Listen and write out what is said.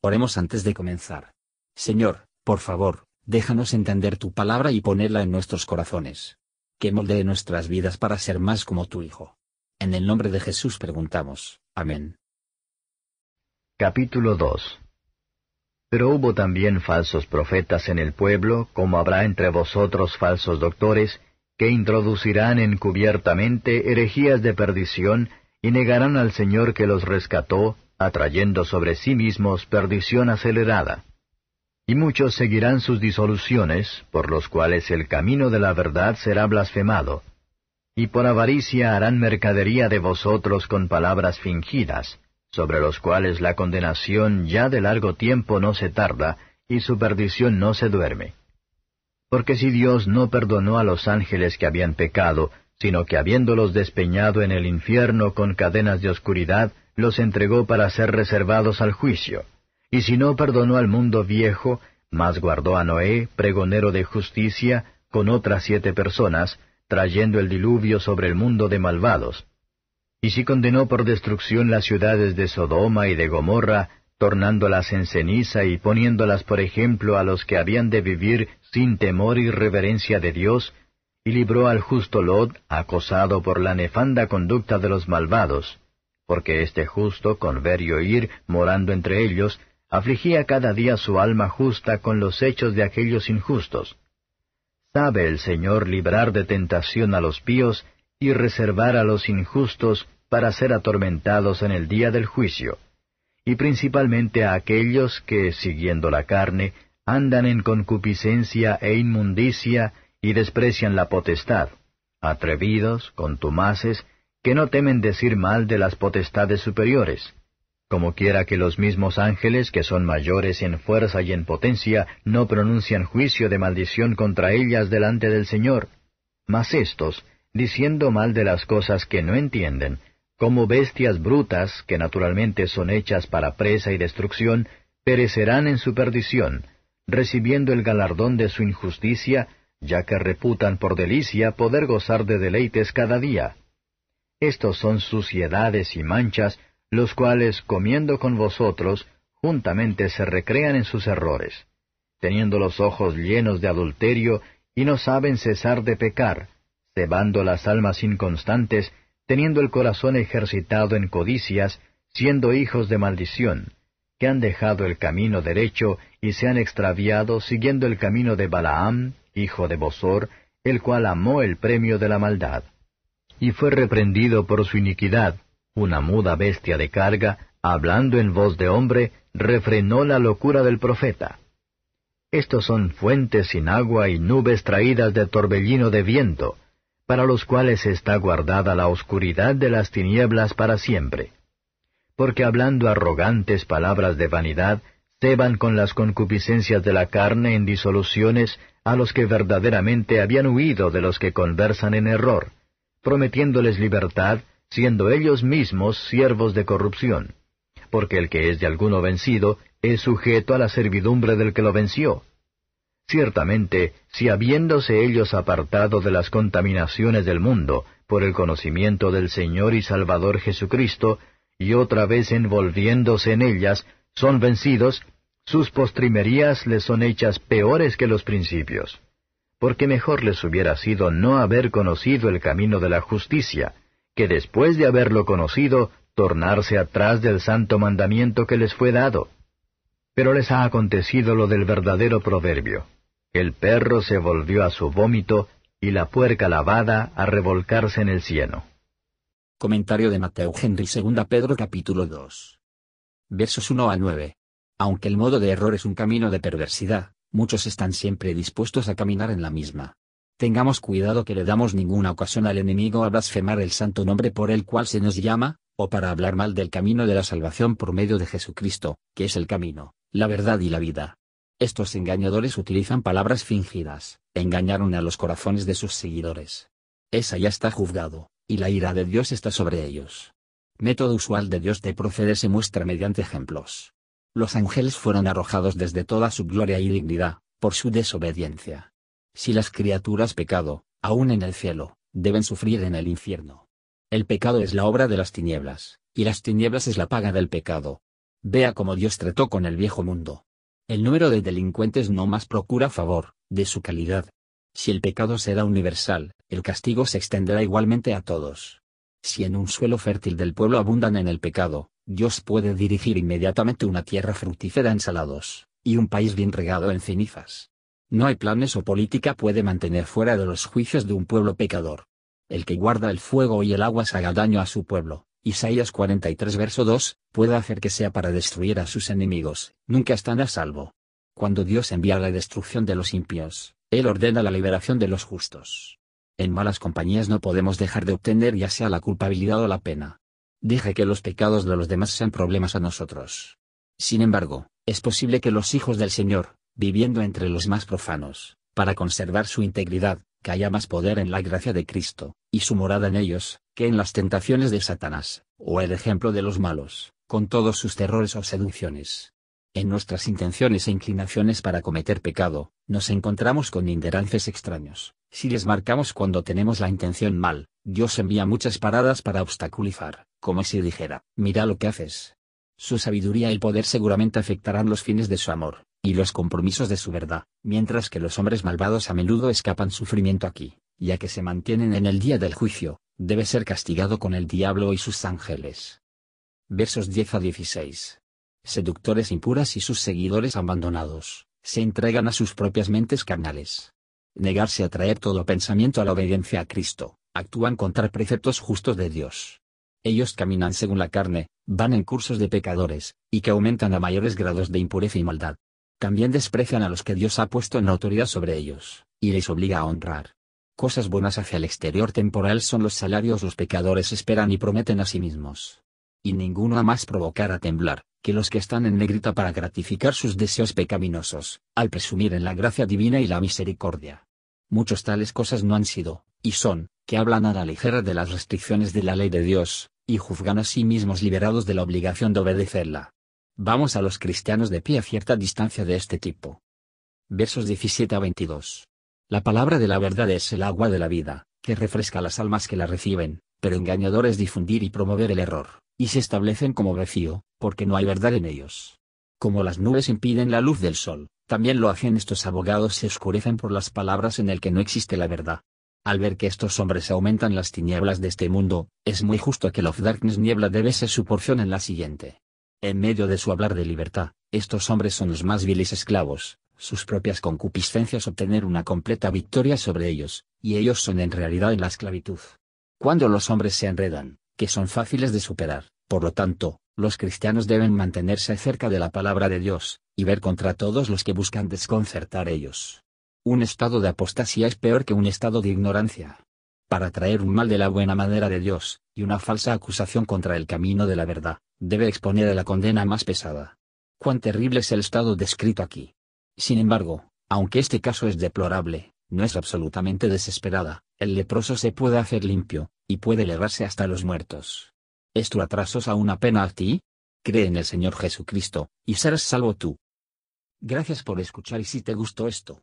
Oremos antes de comenzar. Señor, por favor, déjanos entender tu palabra y ponerla en nuestros corazones. Que moldee nuestras vidas para ser más como tu Hijo. En el nombre de Jesús preguntamos. Amén. Capítulo 2 Pero hubo también falsos profetas en el pueblo, como habrá entre vosotros falsos doctores, que introducirán encubiertamente herejías de perdición, y negarán al Señor que los rescató, atrayendo sobre sí mismos perdición acelerada. Y muchos seguirán sus disoluciones, por los cuales el camino de la verdad será blasfemado. Y por avaricia harán mercadería de vosotros con palabras fingidas, sobre los cuales la condenación ya de largo tiempo no se tarda, y su perdición no se duerme. Porque si Dios no perdonó a los ángeles que habían pecado, sino que habiéndolos despeñado en el infierno con cadenas de oscuridad, los entregó para ser reservados al juicio. Y si no perdonó al mundo viejo, mas guardó a Noé, pregonero de justicia, con otras siete personas, trayendo el diluvio sobre el mundo de malvados. Y si condenó por destrucción las ciudades de Sodoma y de Gomorra, tornándolas en ceniza y poniéndolas por ejemplo a los que habían de vivir sin temor y reverencia de Dios, y libró al justo Lot, acosado por la nefanda conducta de los malvados, porque este justo, con ver y oír, morando entre ellos, afligía cada día su alma justa con los hechos de aquellos injustos. Sabe el Señor librar de tentación a los píos y reservar a los injustos para ser atormentados en el día del juicio, y principalmente a aquellos que, siguiendo la carne, andan en concupiscencia e inmundicia y desprecian la potestad, atrevidos, contumaces, que no temen decir mal de las potestades superiores, como quiera que los mismos ángeles, que son mayores en fuerza y en potencia, no pronuncian juicio de maldición contra ellas delante del Señor. Mas éstos, diciendo mal de las cosas que no entienden, como bestias brutas, que naturalmente son hechas para presa y destrucción, perecerán en su perdición, recibiendo el galardón de su injusticia, ya que reputan por delicia poder gozar de deleites cada día. Estos son suciedades y manchas, los cuales, comiendo con vosotros, juntamente se recrean en sus errores, teniendo los ojos llenos de adulterio, y no saben cesar de pecar, cebando las almas inconstantes, teniendo el corazón ejercitado en codicias, siendo hijos de maldición, que han dejado el camino derecho y se han extraviado siguiendo el camino de Balaam, hijo de Bosor, el cual amó el premio de la maldad y fue reprendido por su iniquidad, una muda bestia de carga, hablando en voz de hombre, refrenó la locura del profeta. Estos son fuentes sin agua y nubes traídas de torbellino de viento, para los cuales está guardada la oscuridad de las tinieblas para siempre. Porque hablando arrogantes palabras de vanidad, ceban con las concupiscencias de la carne en disoluciones a los que verdaderamente habían huido de los que conversan en error prometiéndoles libertad, siendo ellos mismos siervos de corrupción, porque el que es de alguno vencido es sujeto a la servidumbre del que lo venció. Ciertamente, si habiéndose ellos apartado de las contaminaciones del mundo por el conocimiento del Señor y Salvador Jesucristo, y otra vez envolviéndose en ellas, son vencidos, sus postrimerías les son hechas peores que los principios porque mejor les hubiera sido no haber conocido el camino de la justicia, que después de haberlo conocido, tornarse atrás del santo mandamiento que les fue dado. Pero les ha acontecido lo del verdadero proverbio. El perro se volvió a su vómito y la puerca lavada a revolcarse en el cieno. Comentario de Mateo Henry 2 Pedro capítulo 2. Versos 1 a 9. Aunque el modo de error es un camino de perversidad, muchos están siempre dispuestos a caminar en la misma. Tengamos cuidado que le damos ninguna ocasión al enemigo a blasfemar el santo nombre por el cual se nos llama, o para hablar mal del camino de la salvación por medio de Jesucristo, que es el camino, la verdad y la vida. Estos engañadores utilizan palabras fingidas, engañaron a los corazones de sus seguidores. Esa ya está juzgado, y la ira de Dios está sobre ellos. Método usual de Dios de proceder se muestra mediante ejemplos los ángeles fueron arrojados desde toda su gloria y dignidad, por su desobediencia. Si las criaturas pecado, aún en el cielo, deben sufrir en el infierno. El pecado es la obra de las tinieblas, y las tinieblas es la paga del pecado. Vea cómo Dios trató con el viejo mundo. El número de delincuentes no más procura favor, de su calidad. Si el pecado será universal, el castigo se extenderá igualmente a todos. Si en un suelo fértil del pueblo abundan en el pecado, Dios puede dirigir inmediatamente una tierra fructífera en salados, y un país bien regado en cenizas. No hay planes o política puede mantener fuera de los juicios de un pueblo pecador. El que guarda el fuego y el agua haga daño a su pueblo. Isaías 43 verso 2, puede hacer que sea para destruir a sus enemigos, nunca están a salvo. Cuando Dios envía la destrucción de los impios, Él ordena la liberación de los justos. En malas compañías no podemos dejar de obtener ya sea la culpabilidad o la pena. Deje que los pecados de los demás sean problemas a nosotros. Sin embargo, es posible que los hijos del Señor, viviendo entre los más profanos, para conservar su integridad, que haya más poder en la gracia de Cristo, y su morada en ellos, que en las tentaciones de Satanás, o el ejemplo de los malos, con todos sus terrores o seducciones. En nuestras intenciones e inclinaciones para cometer pecado, nos encontramos con inderances extraños. Si les marcamos cuando tenemos la intención mal, Dios envía muchas paradas para obstaculizar, como si dijera, mira lo que haces. Su sabiduría y poder seguramente afectarán los fines de su amor, y los compromisos de su verdad, mientras que los hombres malvados a menudo escapan sufrimiento aquí, ya que se mantienen en el día del juicio, debe ser castigado con el diablo y sus ángeles. Versos 10 a 16. Seductores impuras y sus seguidores abandonados, se entregan a sus propias mentes carnales. Negarse a traer todo pensamiento a la obediencia a Cristo, actúan contra preceptos justos de Dios. Ellos caminan según la carne, van en cursos de pecadores, y que aumentan a mayores grados de impureza y maldad. También desprecian a los que Dios ha puesto en autoridad sobre ellos, y les obliga a honrar. Cosas buenas hacia el exterior temporal son los salarios los pecadores esperan y prometen a sí mismos. Y ninguno a más provocar a temblar, que los que están en negrita para gratificar sus deseos pecaminosos, al presumir en la gracia divina y la misericordia. Muchos tales cosas no han sido, y son, que hablan a la ligera de las restricciones de la ley de Dios, y juzgan a sí mismos liberados de la obligación de obedecerla. Vamos a los cristianos de pie a cierta distancia de este tipo. Versos 17 a 22. La palabra de la verdad es el agua de la vida, que refresca las almas que la reciben, pero engañador es difundir y promover el error, y se establecen como vacío, porque no hay verdad en ellos. Como las nubes impiden la luz del sol, también lo hacen estos abogados se oscurecen por las palabras en el que no existe la verdad. Al ver que estos hombres aumentan las tinieblas de este mundo, es muy justo que of Darkness niebla debe ser su porción en la siguiente. En medio de su hablar de libertad, estos hombres son los más viles esclavos, sus propias concupiscencias obtener una completa victoria sobre ellos, y ellos son en realidad en la esclavitud. Cuando los hombres se enredan, que son fáciles de superar, por lo tanto, los cristianos deben mantenerse cerca de la palabra de Dios, y ver contra todos los que buscan desconcertar ellos. Un estado de apostasía es peor que un estado de ignorancia. Para traer un mal de la buena manera de Dios, y una falsa acusación contra el camino de la verdad, debe exponer a la condena más pesada. Cuán terrible es el estado descrito aquí. Sin embargo, aunque este caso es deplorable, no es absolutamente desesperada, el leproso se puede hacer limpio, y puede elevarse hasta los muertos. ¿Es tu atrasos a una pena a ti? Cree en el Señor Jesucristo, y serás salvo tú. Gracias por escuchar y si te gustó esto,